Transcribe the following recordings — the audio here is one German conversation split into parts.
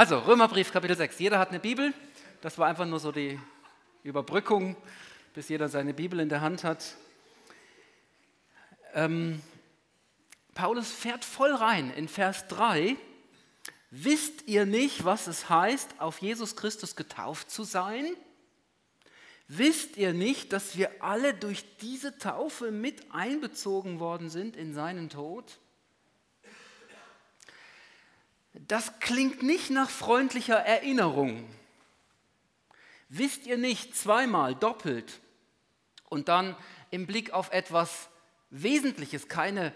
Also, Römerbrief, Kapitel 6. Jeder hat eine Bibel. Das war einfach nur so die Überbrückung, bis jeder seine Bibel in der Hand hat. Ähm, Paulus fährt voll rein in Vers 3. Wisst ihr nicht, was es heißt, auf Jesus Christus getauft zu sein? Wisst ihr nicht, dass wir alle durch diese Taufe mit einbezogen worden sind in seinen Tod? Das klingt nicht nach freundlicher Erinnerung. Wisst ihr nicht, zweimal doppelt und dann im Blick auf etwas Wesentliches, keine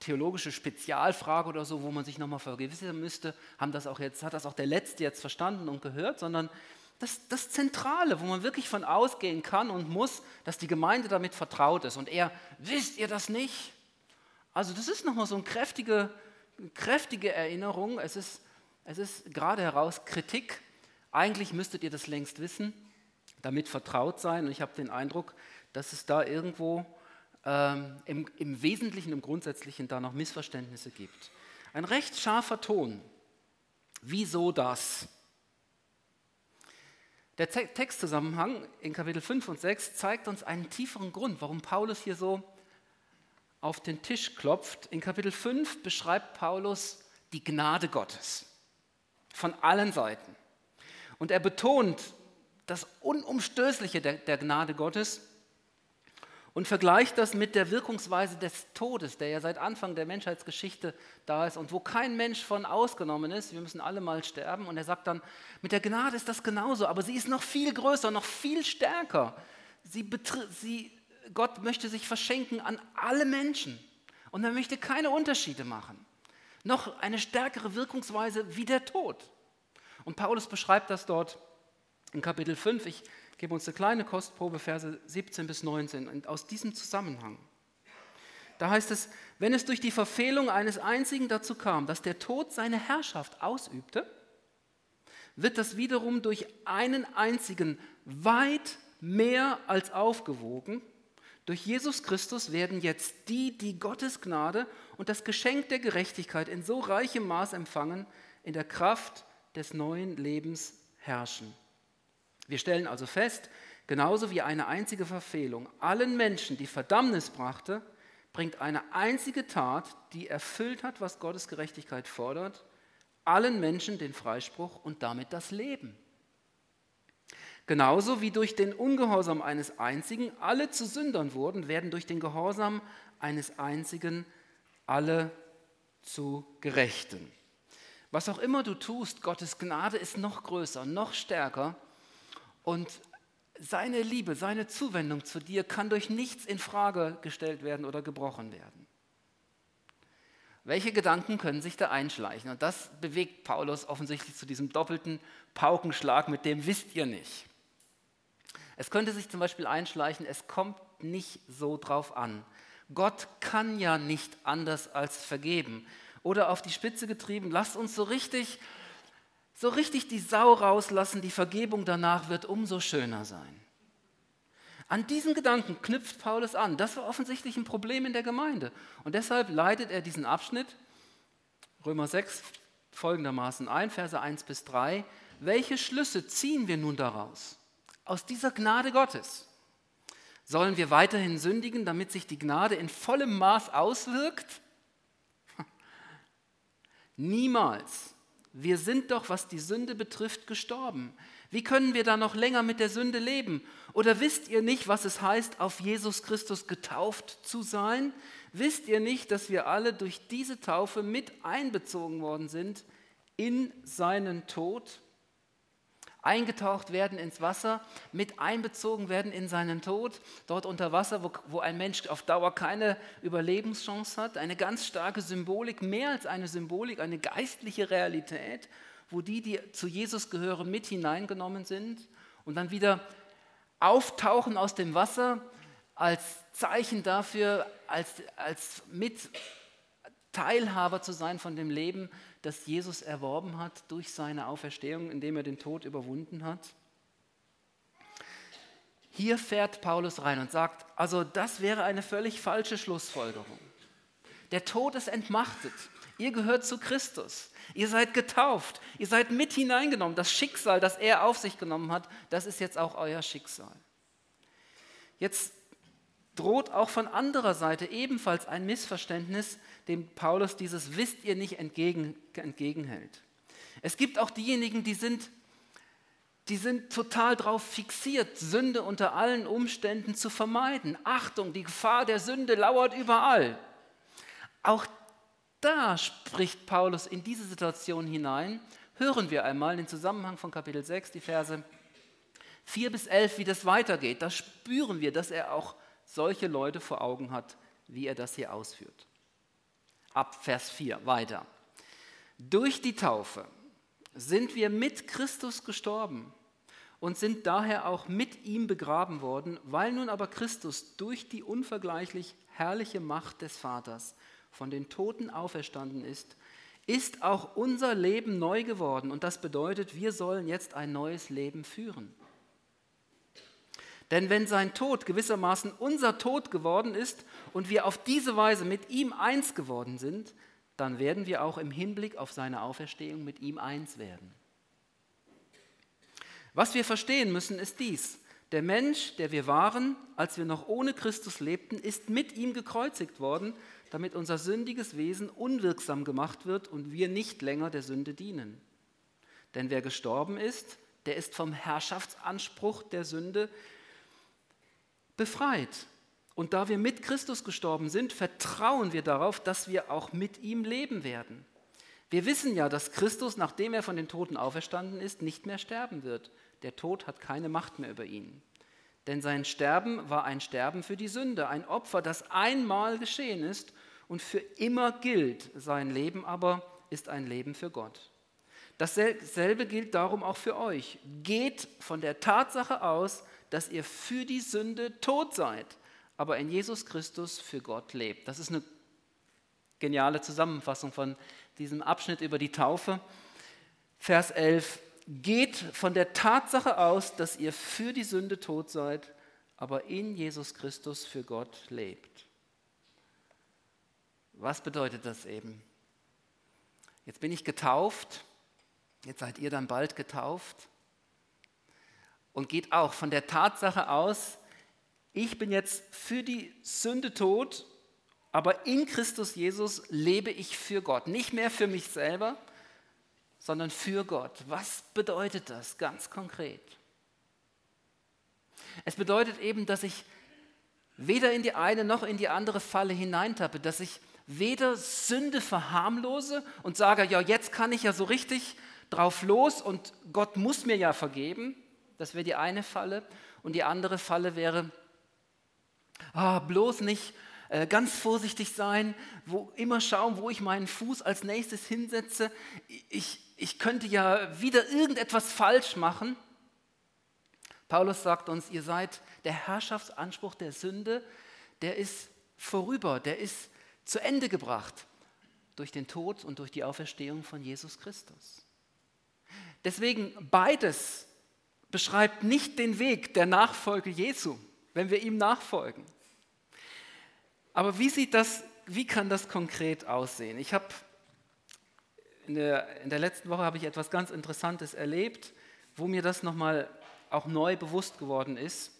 theologische Spezialfrage oder so, wo man sich nochmal vergewissern müsste, haben das auch jetzt, hat das auch der Letzte jetzt verstanden und gehört, sondern das, das Zentrale, wo man wirklich von ausgehen kann und muss, dass die Gemeinde damit vertraut ist. Und er, wisst ihr das nicht? Also das ist nochmal so eine kräftige, kräftige Erinnerung. Es ist, es ist gerade heraus Kritik. Eigentlich müsstet ihr das längst wissen, damit vertraut sein. Und ich habe den Eindruck, dass es da irgendwo ähm, im, im Wesentlichen, im Grundsätzlichen da noch Missverständnisse gibt. Ein recht scharfer Ton. Wieso das? Der Textzusammenhang in Kapitel 5 und 6 zeigt uns einen tieferen Grund, warum Paulus hier so auf den Tisch klopft. In Kapitel 5 beschreibt Paulus die Gnade Gottes von allen Seiten. Und er betont das Unumstößliche der, der Gnade Gottes und vergleicht das mit der Wirkungsweise des Todes, der ja seit Anfang der Menschheitsgeschichte da ist und wo kein Mensch von ausgenommen ist. Wir müssen alle mal sterben. Und er sagt dann, mit der Gnade ist das genauso, aber sie ist noch viel größer, noch viel stärker. Sie sie, Gott möchte sich verschenken an alle Menschen und er möchte keine Unterschiede machen. Noch eine stärkere Wirkungsweise wie der Tod. Und Paulus beschreibt das dort in Kapitel 5. Ich gebe uns eine kleine Kostprobe, Verse 17 bis 19. Und aus diesem Zusammenhang, da heißt es, wenn es durch die Verfehlung eines einzigen dazu kam, dass der Tod seine Herrschaft ausübte, wird das wiederum durch einen einzigen weit mehr als aufgewogen. Durch Jesus Christus werden jetzt die, die Gottes Gnade und das Geschenk der Gerechtigkeit in so reichem Maß empfangen, in der Kraft des neuen Lebens herrschen. Wir stellen also fest, genauso wie eine einzige Verfehlung allen Menschen die Verdammnis brachte, bringt eine einzige Tat, die erfüllt hat, was Gottes Gerechtigkeit fordert, allen Menschen den Freispruch und damit das Leben. Genauso wie durch den Ungehorsam eines einzigen alle zu Sündern wurden, werden durch den Gehorsam eines einzigen alle zu Gerechten. Was auch immer du tust, Gottes Gnade ist noch größer, noch stärker und seine Liebe, seine Zuwendung zu dir kann durch nichts in Frage gestellt werden oder gebrochen werden. Welche Gedanken können sich da einschleichen? Und das bewegt Paulus offensichtlich zu diesem doppelten Paukenschlag, mit dem wisst ihr nicht. Es könnte sich zum Beispiel einschleichen, es kommt nicht so drauf an. Gott kann ja nicht anders als vergeben. Oder auf die Spitze getrieben, lasst uns so richtig so richtig die Sau rauslassen, die Vergebung danach wird umso schöner sein. An diesen Gedanken knüpft Paulus an. Das war offensichtlich ein Problem in der Gemeinde. Und deshalb leitet er diesen Abschnitt, Römer 6, folgendermaßen ein, Verse 1 bis 3. Welche Schlüsse ziehen wir nun daraus? Aus dieser Gnade Gottes. Sollen wir weiterhin sündigen, damit sich die Gnade in vollem Maß auswirkt? Niemals. Wir sind doch, was die Sünde betrifft, gestorben. Wie können wir da noch länger mit der Sünde leben? Oder wisst ihr nicht, was es heißt, auf Jesus Christus getauft zu sein? Wisst ihr nicht, dass wir alle durch diese Taufe mit einbezogen worden sind in seinen Tod? Eingetaucht werden ins Wasser, mit einbezogen werden in seinen Tod, dort unter Wasser, wo, wo ein Mensch auf Dauer keine Überlebenschance hat. Eine ganz starke Symbolik, mehr als eine Symbolik, eine geistliche Realität, wo die, die zu Jesus gehören, mit hineingenommen sind und dann wieder auftauchen aus dem Wasser als Zeichen dafür, als, als Mitteilhaber zu sein von dem Leben, das Jesus erworben hat durch seine Auferstehung, indem er den Tod überwunden hat? Hier fährt Paulus rein und sagt, also das wäre eine völlig falsche Schlussfolgerung. Der Tod ist entmachtet. Ihr gehört zu Christus. Ihr seid getauft. Ihr seid mit hineingenommen. Das Schicksal, das er auf sich genommen hat, das ist jetzt auch euer Schicksal. Jetzt droht auch von anderer Seite ebenfalls ein Missverständnis, dem Paulus dieses wisst ihr nicht entgegen, entgegenhält. Es gibt auch diejenigen, die sind, die sind total darauf fixiert, Sünde unter allen Umständen zu vermeiden. Achtung, die Gefahr der Sünde lauert überall. Auch da spricht Paulus in diese Situation hinein. Hören wir einmal den Zusammenhang von Kapitel 6, die Verse 4 bis 11, wie das weitergeht. Da spüren wir, dass er auch solche Leute vor Augen hat, wie er das hier ausführt. Ab Vers 4 weiter. Durch die Taufe sind wir mit Christus gestorben und sind daher auch mit ihm begraben worden, weil nun aber Christus durch die unvergleichlich herrliche Macht des Vaters von den Toten auferstanden ist, ist auch unser Leben neu geworden und das bedeutet, wir sollen jetzt ein neues Leben führen. Denn wenn sein Tod gewissermaßen unser Tod geworden ist und wir auf diese Weise mit ihm eins geworden sind, dann werden wir auch im Hinblick auf seine Auferstehung mit ihm eins werden. Was wir verstehen müssen, ist dies. Der Mensch, der wir waren, als wir noch ohne Christus lebten, ist mit ihm gekreuzigt worden, damit unser sündiges Wesen unwirksam gemacht wird und wir nicht länger der Sünde dienen. Denn wer gestorben ist, der ist vom Herrschaftsanspruch der Sünde befreit. Und da wir mit Christus gestorben sind, vertrauen wir darauf, dass wir auch mit ihm leben werden. Wir wissen ja, dass Christus, nachdem er von den Toten auferstanden ist, nicht mehr sterben wird. Der Tod hat keine Macht mehr über ihn. Denn sein Sterben war ein Sterben für die Sünde, ein Opfer, das einmal geschehen ist und für immer gilt. Sein Leben aber ist ein Leben für Gott. Dasselbe gilt darum auch für euch. Geht von der Tatsache aus, dass ihr für die Sünde tot seid, aber in Jesus Christus für Gott lebt. Das ist eine geniale Zusammenfassung von diesem Abschnitt über die Taufe. Vers 11. Geht von der Tatsache aus, dass ihr für die Sünde tot seid, aber in Jesus Christus für Gott lebt. Was bedeutet das eben? Jetzt bin ich getauft, jetzt seid ihr dann bald getauft und geht auch von der Tatsache aus, ich bin jetzt für die Sünde tot, aber in Christus Jesus lebe ich für Gott. Nicht mehr für mich selber, sondern für Gott. Was bedeutet das ganz konkret? Es bedeutet eben, dass ich weder in die eine noch in die andere Falle hineintappe, dass ich weder Sünde verharmlose und sage, ja, jetzt kann ich ja so richtig drauf los und Gott muss mir ja vergeben, das wäre die eine Falle. Und die andere Falle wäre, ah, bloß nicht äh, ganz vorsichtig sein, wo, immer schauen, wo ich meinen Fuß als nächstes hinsetze. Ich, ich könnte ja wieder irgendetwas falsch machen. Paulus sagt uns, ihr seid der Herrschaftsanspruch der Sünde, der ist vorüber, der ist zu Ende gebracht durch den Tod und durch die Auferstehung von Jesus Christus. Deswegen beides beschreibt nicht den Weg der Nachfolge Jesu, wenn wir ihm nachfolgen. Aber wie sieht das, wie kann das konkret aussehen? Ich habe in der, in der letzten Woche habe ich etwas ganz Interessantes erlebt, wo mir das nochmal auch neu bewusst geworden ist.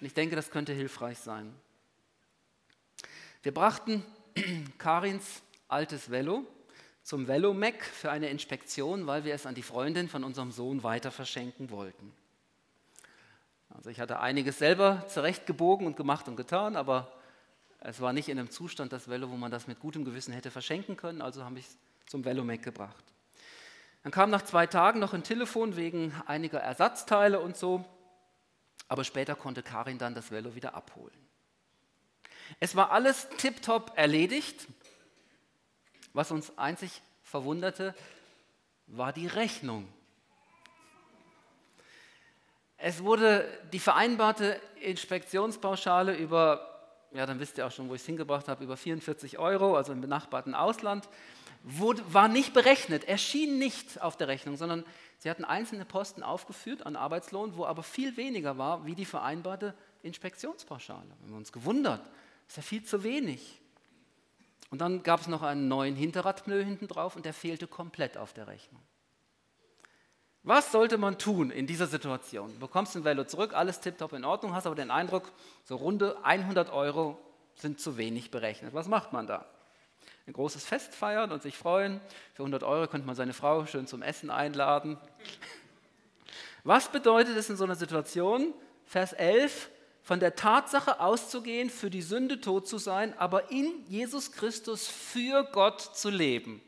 Und ich denke, das könnte hilfreich sein. Wir brachten Karins altes Velo zum Velomac für eine Inspektion, weil wir es an die Freundin von unserem Sohn weiter verschenken wollten. Also ich hatte einiges selber zurechtgebogen und gemacht und getan, aber es war nicht in einem Zustand, das Velo, wo man das mit gutem Gewissen hätte verschenken können, also habe ich es zum Velomac gebracht. Dann kam nach zwei Tagen noch ein Telefon wegen einiger Ersatzteile und so, aber später konnte Karin dann das Velo wieder abholen. Es war alles tiptop erledigt. Was uns einzig verwunderte, war die Rechnung. Es wurde die vereinbarte Inspektionspauschale über, ja, dann wisst ihr auch schon, wo ich es hingebracht habe, über 44 Euro, also im benachbarten Ausland, wurde, war nicht berechnet, erschien nicht auf der Rechnung, sondern sie hatten einzelne Posten aufgeführt an Arbeitslohn, wo aber viel weniger war wie die vereinbarte Inspektionspauschale. Wir haben uns gewundert, das ist ja viel zu wenig. Und dann gab es noch einen neuen Hinterradpneu hinten drauf und der fehlte komplett auf der Rechnung. Was sollte man tun in dieser Situation? Du bekommst den Velo zurück, alles tiptop in Ordnung, hast aber den Eindruck, so runde 100 Euro sind zu wenig berechnet. Was macht man da? Ein großes Fest feiern und sich freuen. Für 100 Euro könnte man seine Frau schön zum Essen einladen. Was bedeutet es in so einer Situation? Vers 11, von der Tatsache auszugehen, für die Sünde tot zu sein, aber in Jesus Christus für Gott zu leben.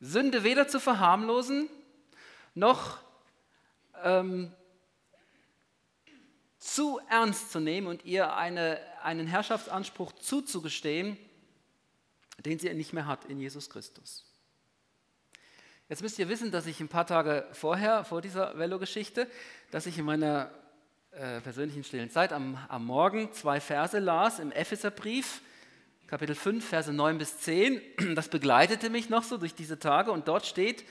Sünde weder zu verharmlosen, noch ähm, zu ernst zu nehmen und ihr eine, einen Herrschaftsanspruch zuzugestehen, den sie nicht mehr hat in Jesus Christus. Jetzt müsst ihr wissen, dass ich ein paar Tage vorher, vor dieser Velo-Geschichte, dass ich in meiner äh, persönlichen stillen Zeit am, am Morgen zwei Verse las im Epheserbrief, Kapitel 5, Verse 9 bis 10. Das begleitete mich noch so durch diese Tage und dort steht,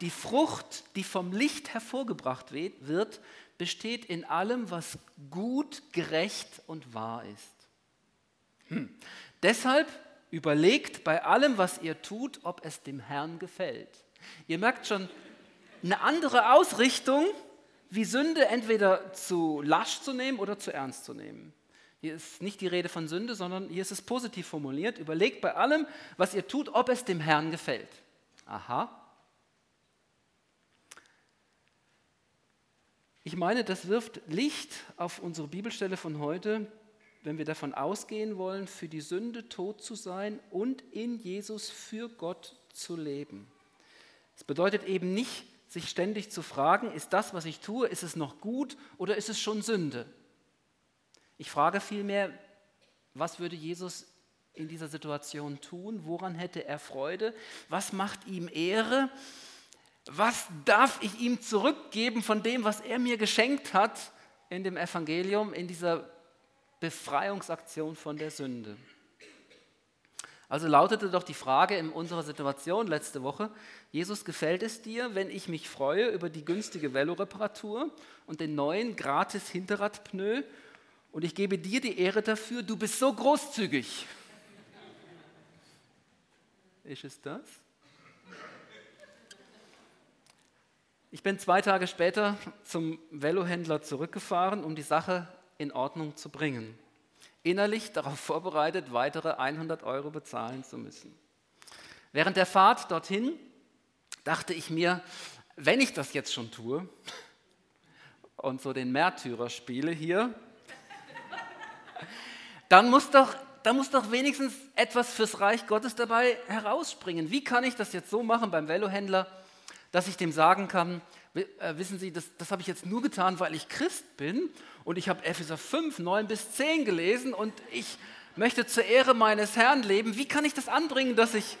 die Frucht, die vom Licht hervorgebracht wird, besteht in allem, was gut, gerecht und wahr ist. Hm. Deshalb überlegt bei allem, was ihr tut, ob es dem Herrn gefällt. Ihr merkt schon eine andere Ausrichtung, wie Sünde entweder zu lasch zu nehmen oder zu ernst zu nehmen. Hier ist nicht die Rede von Sünde, sondern hier ist es positiv formuliert. Überlegt bei allem, was ihr tut, ob es dem Herrn gefällt. Aha. Ich meine, das wirft Licht auf unsere Bibelstelle von heute, wenn wir davon ausgehen wollen, für die Sünde tot zu sein und in Jesus für Gott zu leben. Es bedeutet eben nicht, sich ständig zu fragen, ist das, was ich tue, ist es noch gut oder ist es schon Sünde? Ich frage vielmehr, was würde Jesus in dieser Situation tun? Woran hätte er Freude? Was macht ihm Ehre? Was darf ich ihm zurückgeben von dem, was er mir geschenkt hat in dem Evangelium, in dieser Befreiungsaktion von der Sünde? Also lautete doch die Frage in unserer Situation letzte Woche, Jesus, gefällt es dir, wenn ich mich freue über die günstige Veloreparatur und den neuen gratis Hinterradpneu und ich gebe dir die Ehre dafür, du bist so großzügig. Ist es das? Ich bin zwei Tage später zum Velohändler zurückgefahren, um die Sache in Ordnung zu bringen. Innerlich darauf vorbereitet, weitere 100 Euro bezahlen zu müssen. Während der Fahrt dorthin dachte ich mir, wenn ich das jetzt schon tue und so den Märtyrer spiele hier, dann muss doch, dann muss doch wenigstens etwas fürs Reich Gottes dabei herausspringen. Wie kann ich das jetzt so machen beim Velohändler, dass ich dem sagen kann, wissen Sie, das, das habe ich jetzt nur getan, weil ich Christ bin und ich habe Epheser 5, 9 bis 10 gelesen und ich möchte zur Ehre meines Herrn leben. Wie kann ich das anbringen, dass, ich,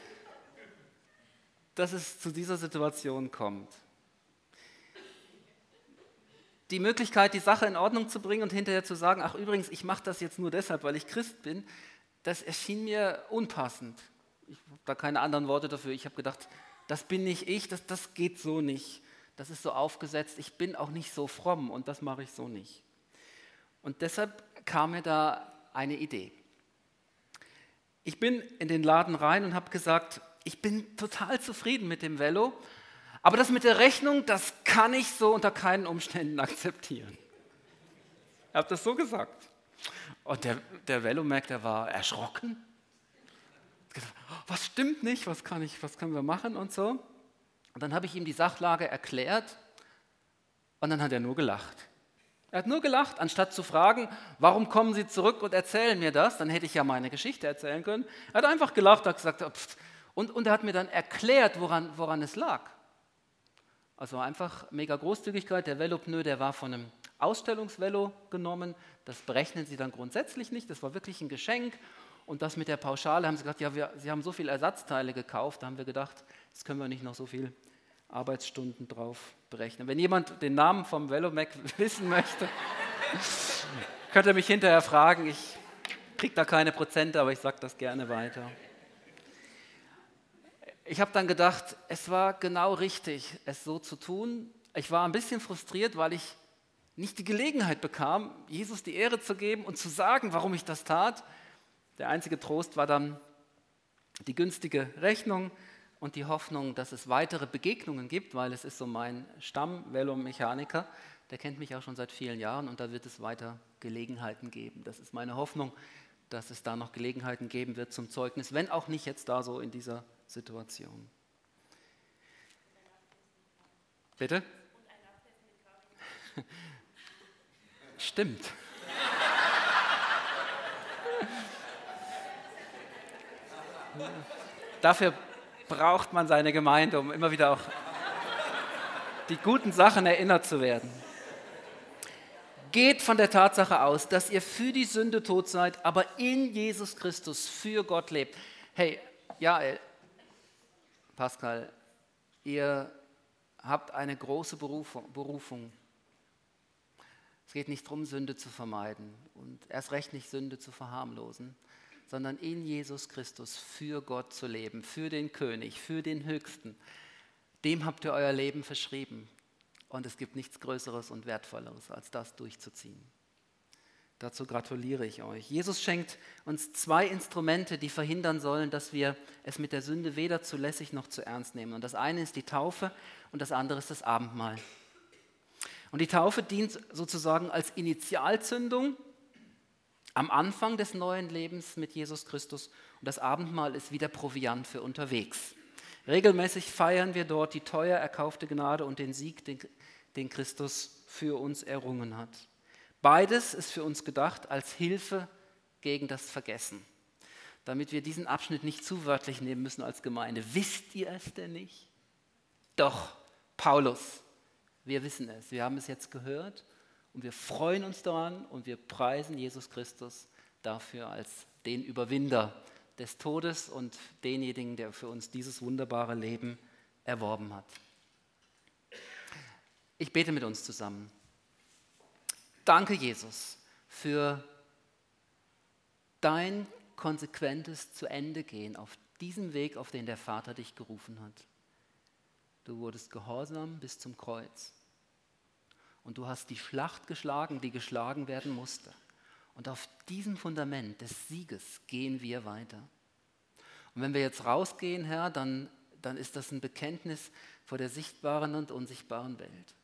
dass es zu dieser Situation kommt? die Möglichkeit, die Sache in Ordnung zu bringen und hinterher zu sagen, ach übrigens, ich mache das jetzt nur deshalb, weil ich Christ bin, das erschien mir unpassend. Ich habe da keine anderen Worte dafür. Ich habe gedacht, das bin nicht ich, das, das geht so nicht. Das ist so aufgesetzt, ich bin auch nicht so fromm und das mache ich so nicht. Und deshalb kam mir da eine Idee. Ich bin in den Laden rein und habe gesagt, ich bin total zufrieden mit dem Velo aber das mit der Rechnung, das kann ich so unter keinen Umständen akzeptieren. Er hat das so gesagt. Und der, der Velomac, der war erschrocken. Was stimmt nicht? Was, kann ich, was können wir machen und so? Und dann habe ich ihm die Sachlage erklärt und dann hat er nur gelacht. Er hat nur gelacht, anstatt zu fragen, warum kommen Sie zurück und erzählen mir das? Dann hätte ich ja meine Geschichte erzählen können. Er hat einfach gelacht, hat gesagt, pff. und, und er hat mir dann erklärt, woran, woran es lag. Also einfach mega Großzügigkeit. Der Velopneu, der war von einem Ausstellungsvelo genommen. Das berechnen sie dann grundsätzlich nicht. Das war wirklich ein Geschenk. Und das mit der Pauschale haben sie gesagt, ja, wir, sie haben so viele Ersatzteile gekauft. Da haben wir gedacht, jetzt können wir nicht noch so viele Arbeitsstunden drauf berechnen. Wenn jemand den Namen vom Velomac wissen möchte, könnt ihr mich hinterher fragen. Ich kriege da keine Prozente, aber ich sage das gerne weiter ich habe dann gedacht, es war genau richtig, es so zu tun. Ich war ein bisschen frustriert, weil ich nicht die Gelegenheit bekam, Jesus die Ehre zu geben und zu sagen, warum ich das tat. Der einzige Trost war dann die günstige Rechnung und die Hoffnung, dass es weitere Begegnungen gibt, weil es ist so mein Stamm-Velomechaniker, der kennt mich auch schon seit vielen Jahren und da wird es weiter Gelegenheiten geben. Das ist meine Hoffnung, dass es da noch Gelegenheiten geben wird zum Zeugnis, wenn auch nicht jetzt da so in dieser Situation. Bitte? Stimmt. Dafür braucht man seine Gemeinde, um immer wieder auch die guten Sachen erinnert zu werden. Geht von der Tatsache aus, dass ihr für die Sünde tot seid, aber in Jesus Christus für Gott lebt. Hey, ja, Pascal, ihr habt eine große Berufung. Es geht nicht darum, Sünde zu vermeiden und erst recht nicht Sünde zu verharmlosen, sondern in Jesus Christus für Gott zu leben, für den König, für den Höchsten. Dem habt ihr euer Leben verschrieben. Und es gibt nichts Größeres und Wertvolleres, als das durchzuziehen. Dazu gratuliere ich euch. Jesus schenkt uns zwei Instrumente, die verhindern sollen, dass wir es mit der Sünde weder zu lässig noch zu ernst nehmen. Und das eine ist die Taufe und das andere ist das Abendmahl. Und die Taufe dient sozusagen als Initialzündung am Anfang des neuen Lebens mit Jesus Christus und das Abendmahl ist wieder Proviant für unterwegs. Regelmäßig feiern wir dort die teuer erkaufte Gnade und den Sieg, den, den Christus für uns errungen hat. Beides ist für uns gedacht als Hilfe gegen das Vergessen, damit wir diesen Abschnitt nicht zu wörtlich nehmen müssen als Gemeinde. Wisst ihr es denn nicht? Doch, Paulus, wir wissen es, wir haben es jetzt gehört und wir freuen uns daran und wir preisen Jesus Christus dafür als den Überwinder des Todes und denjenigen, der für uns dieses wunderbare Leben erworben hat. Ich bete mit uns zusammen. Danke, Jesus, für dein konsequentes Zu Ende gehen auf diesem Weg, auf den der Vater dich gerufen hat. Du wurdest gehorsam bis zum Kreuz. Und du hast die Schlacht geschlagen, die geschlagen werden musste. Und auf diesem Fundament des Sieges gehen wir weiter. Und wenn wir jetzt rausgehen, Herr, dann, dann ist das ein Bekenntnis vor der sichtbaren und unsichtbaren Welt.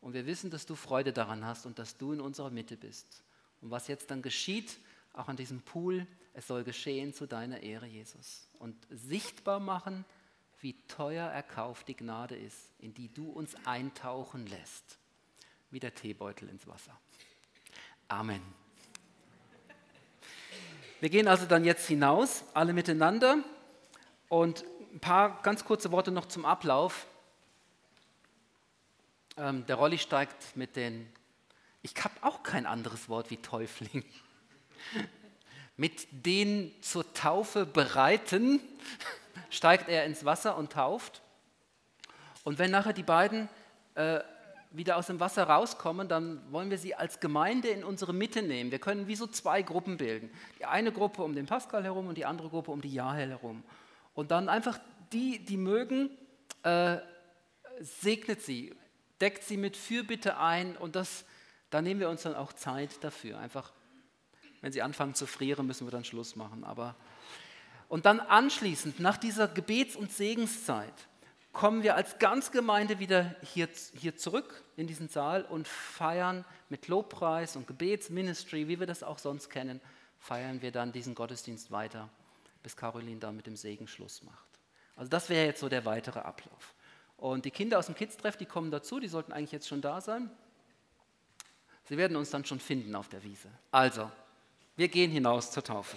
Und wir wissen, dass du Freude daran hast und dass du in unserer Mitte bist. Und was jetzt dann geschieht, auch an diesem Pool, es soll geschehen zu deiner Ehre, Jesus. Und sichtbar machen, wie teuer erkauft die Gnade ist, in die du uns eintauchen lässt, wie der Teebeutel ins Wasser. Amen. Wir gehen also dann jetzt hinaus, alle miteinander. Und ein paar ganz kurze Worte noch zum Ablauf. Ähm, der Rolli steigt mit den, ich habe auch kein anderes Wort wie Täufling, mit den zur Taufe bereiten steigt er ins Wasser und tauft. Und wenn nachher die beiden äh, wieder aus dem Wasser rauskommen, dann wollen wir sie als Gemeinde in unsere Mitte nehmen. Wir können wie so zwei Gruppen bilden. Die eine Gruppe um den Pascal herum und die andere Gruppe um die Jahel herum. Und dann einfach die, die mögen, äh, segnet sie, deckt sie mit Fürbitte ein und das, da nehmen wir uns dann auch Zeit dafür. Einfach, wenn sie anfangen zu frieren, müssen wir dann Schluss machen. Aber und dann anschließend, nach dieser Gebets- und Segenszeit, kommen wir als Ganzgemeinde wieder hier, hier zurück in diesen Saal und feiern mit Lobpreis und Gebetsministry, wie wir das auch sonst kennen, feiern wir dann diesen Gottesdienst weiter, bis Caroline dann mit dem Segen Schluss macht. Also das wäre jetzt so der weitere Ablauf. Und die Kinder aus dem Kids-Treff, die kommen dazu, die sollten eigentlich jetzt schon da sein. Sie werden uns dann schon finden auf der Wiese. Also, wir gehen hinaus zur Taufe.